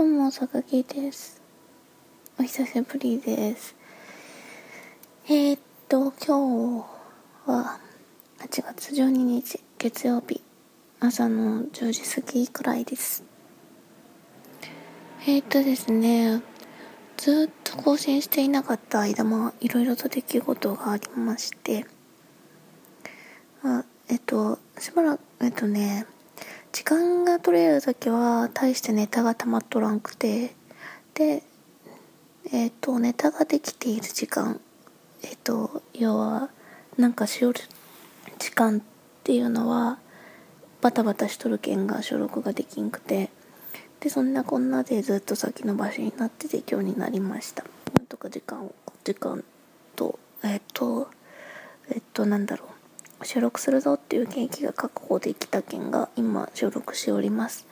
どうも、坂木です。お久しぶりです。えー、っと、今日は8月12日月曜日朝の10時過ぎくらいです。えー、っとですね、ずっと更新していなかった間もいろいろと出来事がありまして、あえっと、しばらく、えっとね、時間が取れる時は大してネタが溜まっとらんくてでえっ、とネタができている時間えっ、と要はなんかしおる時間っていうのはバタバタしとるけんが収録ができんくてでそんなこんなでずっと先延ばしになってて今日になりました。なんとか時間を時間とえっ、とえっ、となんだろう。収録するぞっていう元気が確保できた件が今収録しております。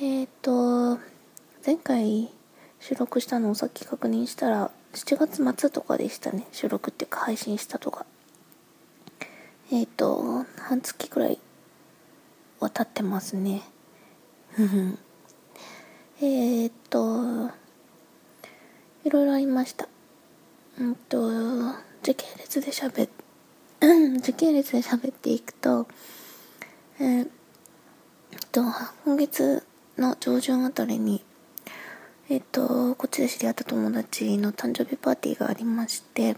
えっ、と前回収録したのをさっき確認したら7月末とかでしたね。収録っていうか配信したとか。えっ、と半月くらいは経ってますね。えっといろいろありました。うんと時系列で喋って時系列で喋っていくと、えー、っと、今月の上旬あたりに、え、っと、こっちで知り合った友達の誕生日パーティーがありまして、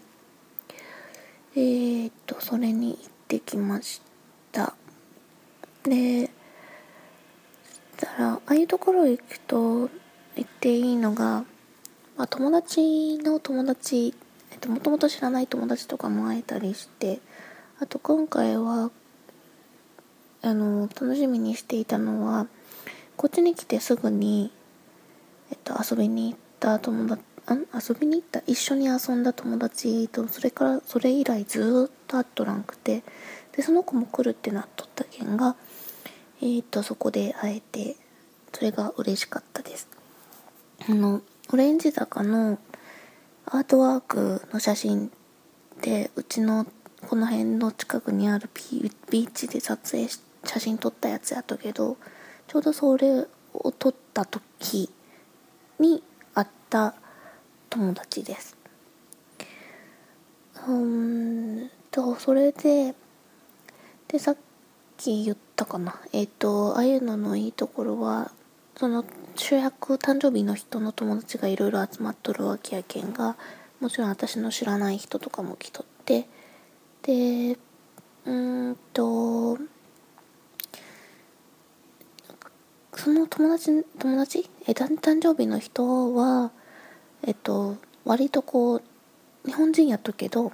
えー、っと、それに行ってきました。で、そしたら、ああいうところ行くと言っていいのが、まあ、友達の友達っと、もともと知らない友達とかも会えたりしてあと今回はあの楽しみにしていたのはこっちに来てすぐに、えっと、遊びに行った友達あ遊びに行った？一緒に遊んだ友達とそれからそれ以来ずっと会っとらんくてでその子も来るってなっとったけんが、えー、っとそこで会えてそれが嬉しかったです。あのオレンジ坂のアートワークの写真でうちのこの辺の近くにあるビーチで撮影し写真撮ったやつやったけどちょうどそれを撮った時に会った友達です。うんとそれででさっき言ったかな。えっ、ー、とああいうののいいところはその主役誕生日の人の友達がいろいろ集まっとるわけやけんがもちろん私の知らない人とかも来とって。でうんとその友達友達？え誕生日の人はえっと割とこう日本人やっとけど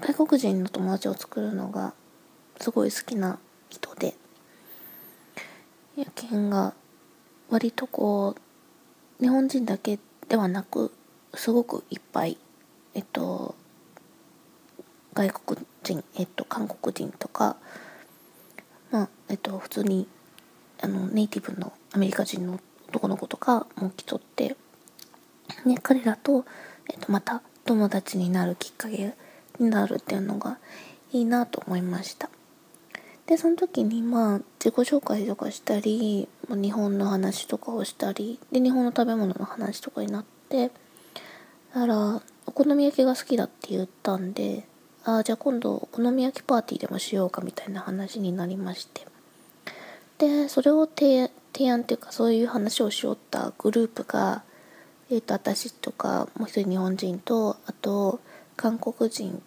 外国人の友達を作るのがすごい好きな人で。やけんが割とこう日本人だけではなくすごくいっぱいえっと外国人えっと韓国人とかまあえっと普通にあのネイティブのアメリカ人の男の子とかも来とってね彼らと、えっと、また友達になるきっかけになるっていうのがいいなと思いました。でその時にまあ自己紹介とかしたり日本の話とかをしたりで日本の食べ物の話とかになってだからお好み焼きが好きだって言ったんでああじゃあ今度お好み焼きパーティーでもしようかみたいな話になりまして。でそれを提案っていうかそういう話をしよったグループがえっ、ー、と私とかもう一人日本人とあと韓国人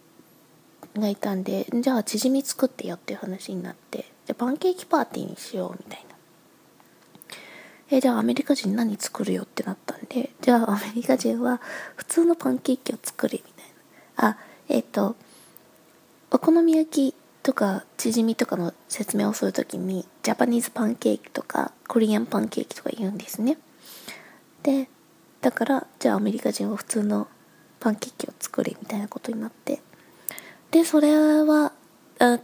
がいたんでじゃあチヂミ作ってよっていう話になってじゃパンケーキパーティーにしようみたいな。えじゃあアメリカ人何作るよってなったんでじゃあアメリカ人は普通のパンケーキを作れみたいな。あえっ、ー、とお好み焼きとかチヂミとかの説明をするときにジャパニーズパンケーキとかコリアンパンケーキとか言うんですね。でだからじゃあアメリカ人は普通のパンケーキを作れみたいなことになってでそれは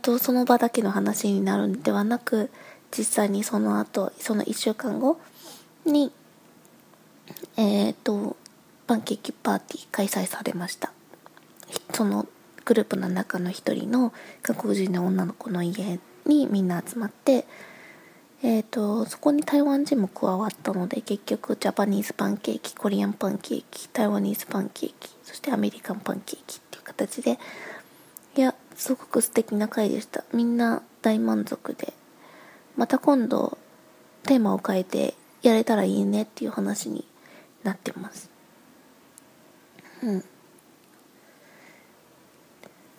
とその場だけの話になるんではなく実際にその後その1週間後にえっ、ー、とパンケーキパーティー開催されました。そのグループの中の一人の韓国人の女の子の家にみんな集まってえっ、ー、とそこに台湾人も加わったので結局ジャパニーズパンケーキコリアンパンケーキ台湾ニーズパンケーキそしてアメリカンパンケーキっていう形ですごく素敵な回でした。みんな大満足で。また今度テーマを変えてやれたらいいねっていう話になってます。うん。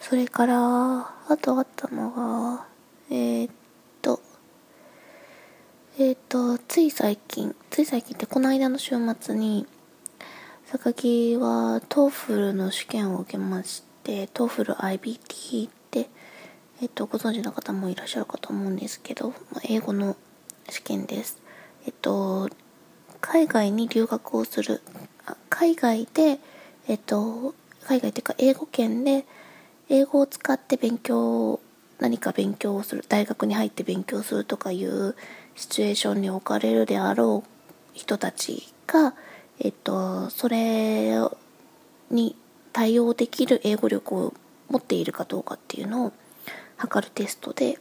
それからあとあったのがえー、っとえー、っとつい最近つい最近ってこの間の週末に榊は TOEFL の試験を受けましてトーフル IBT ってえっとご存知の方もいらっしゃるかと思うんですけど英語の試験です。えっと海外に留学をする海外でえっと海外っていうか英語圏で英語を使って勉強何か勉強をする大学に入って勉強するとかいうシチュエーションに置かれるであろう人たちが、えっと、それに対応できる英語力を持っているかどうかっていうのを測るテストで、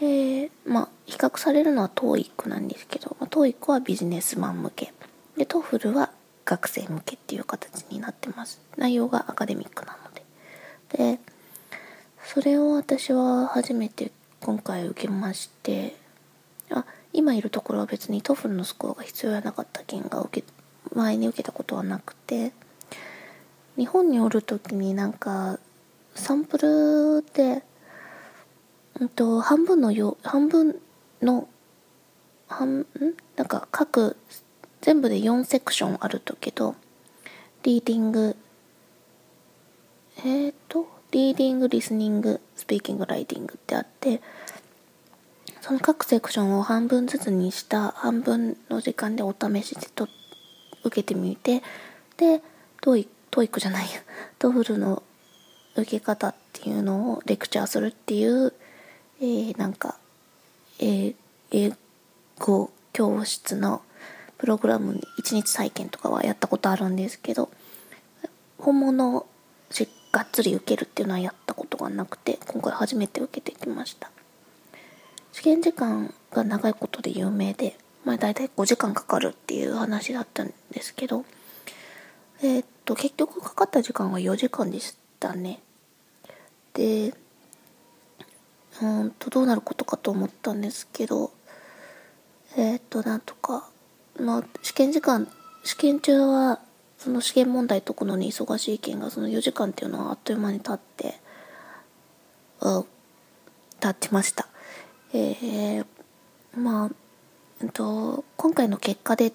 えー、まあ比較されるのは TOEIC なんですけど、まあ、TOEIC はビジネスマン向け。で TOEFL は学生向けっていう形になってます。内容がアカデミックなので。でそれを私は初めて今回受けましてあ今いるところは別に TOEFL のスコアが必要やなかった件が受け前に受けたことはなくて日本におる時になんかサンプルで、うんと、半分のよ半分の半ん？なんか各全部で4セクションあるとけどリーディングえっ、ー、とリーディングリスニングスピーキングライティングってあってその各セクションを半分ずつにした半分の時間でお試しでと受けてみてでトイ TOEIC じゃない。や TOEFL の受け方っていうのをレクチャーするっていう、えー、なんか、えー、英語教室のプログラムに1日体験とかはやったことあるんですけど本物をがっつり受けるっていうのはやったことがなくて今回初めて受けてきました。試験時間が長いことで有名で、まあ、大体5時間かかるっていう話だったんですけどえー、っと結局かかった時間は4時間でしたね。でうんとどうなることかと思ったんですけどえー、っとなんとかまあ試験時間試験中はその試験問題解くのに忙しい件がその4時間っていうのはあっという間に経ってあ経ってました。えー、まあえっと今回の結果で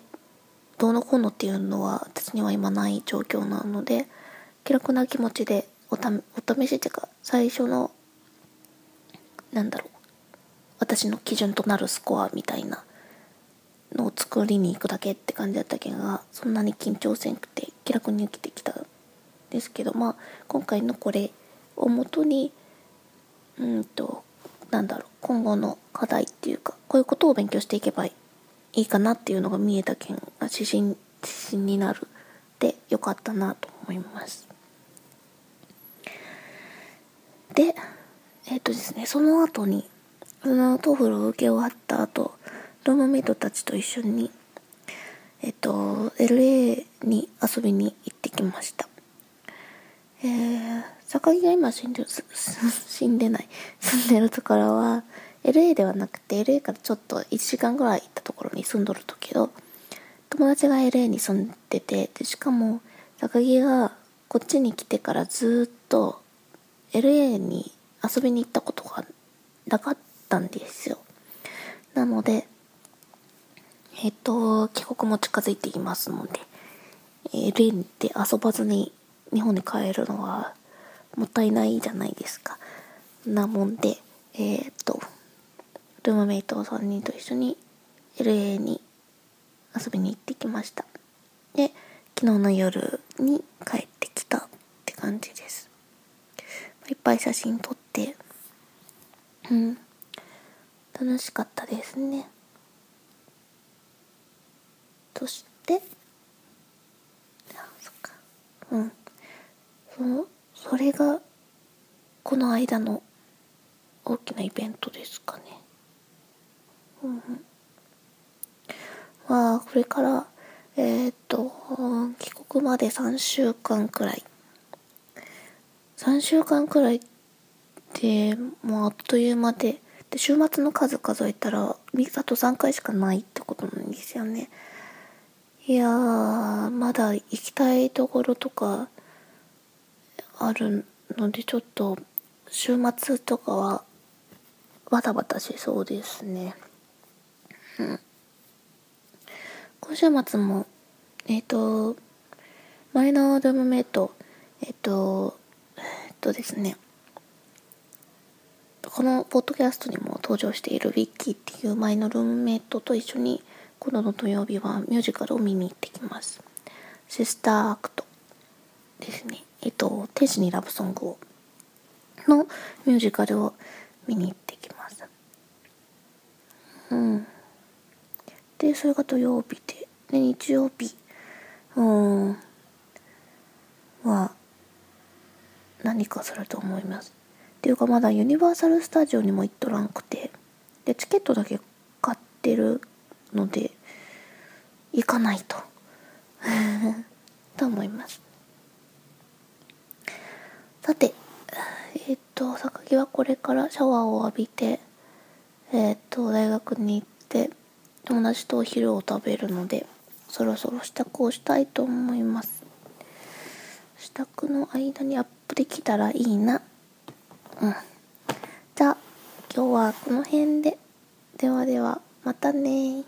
どうのこうのっていうのは私には今ない状況なので気楽な気持ちでおたお試しっていうか最初のなんだろう私の基準となるスコアみたいなのを作りに行くだけって感じだったけがそんなに緊張せんくて気楽に受けてきたんですけどまあ今回のこれをもとにうんとなんだろう今後の課題っていうかこういうことを勉強していけばいいいいかなっていうのが見えた試験が指針指針になる。でよかったなと思います。でえっ、ー、とですねその後にその TOEFL を受け終わった後ルームメイトたちと一緒にえっ、ー、と LA に遊びに行ってきました。えー、榊が今死んでる 死んでない。住んでるところは LA ではなくて LA からちょっと1時間ぐらい行ったところに住んどるとけど友達が LA に住んでてでしかも榊がこっちに来てからずっと LA に遊びに行ったことがなかったんですよ。なのでえっ、と帰国も近づいていますので、LA で遊ばずに日本に帰るのはもったいないじゃないですか。なもんでえっ、とルームメイト3人と一緒に LA に遊びに行ってきました。で昨日の夜に帰ってきたって感じです。いっぱい写真撮って。うん。楽しかったですね。そしてあそっか。うん。そのそれがこの間の大きなイベントですかね。はこれからえっ、と帰国まで3週間くらい。3週間くらいでもうあっという間でで週末の数数えたらあと3回しかないってことなんですよね。いやまだ行きたいところとかあるのでちょっと週末とかはバタバタしそうですね。うん今週末もえっ、ー、と前のルームメイトえっ、ー、とえっ、ー、とですねこのポッドキャストにも登場しているウィッキーっていう前のルームメイトと一緒に今度の土曜日はミュージカルを見に行ってきます。シスターアクトですね。えっと、天使にラブソングをのミュージカルを見に行ってきます。うん。で、それが土曜日で、で、日曜日、うん、は、何かすると思います。っていうかまだユニバーサル・スタジオにも行っとらんくて、で、チケットだけ買ってるので行かないと と思いますさてえっ、と榊はこれからシャワーを浴びてえっ、と大学に行って友達とお昼を食べるのでそろそろ支度をしたいと思います。支度の間にアップできたらいいな。うん。じゃあ今日はこの辺で。ではではまたね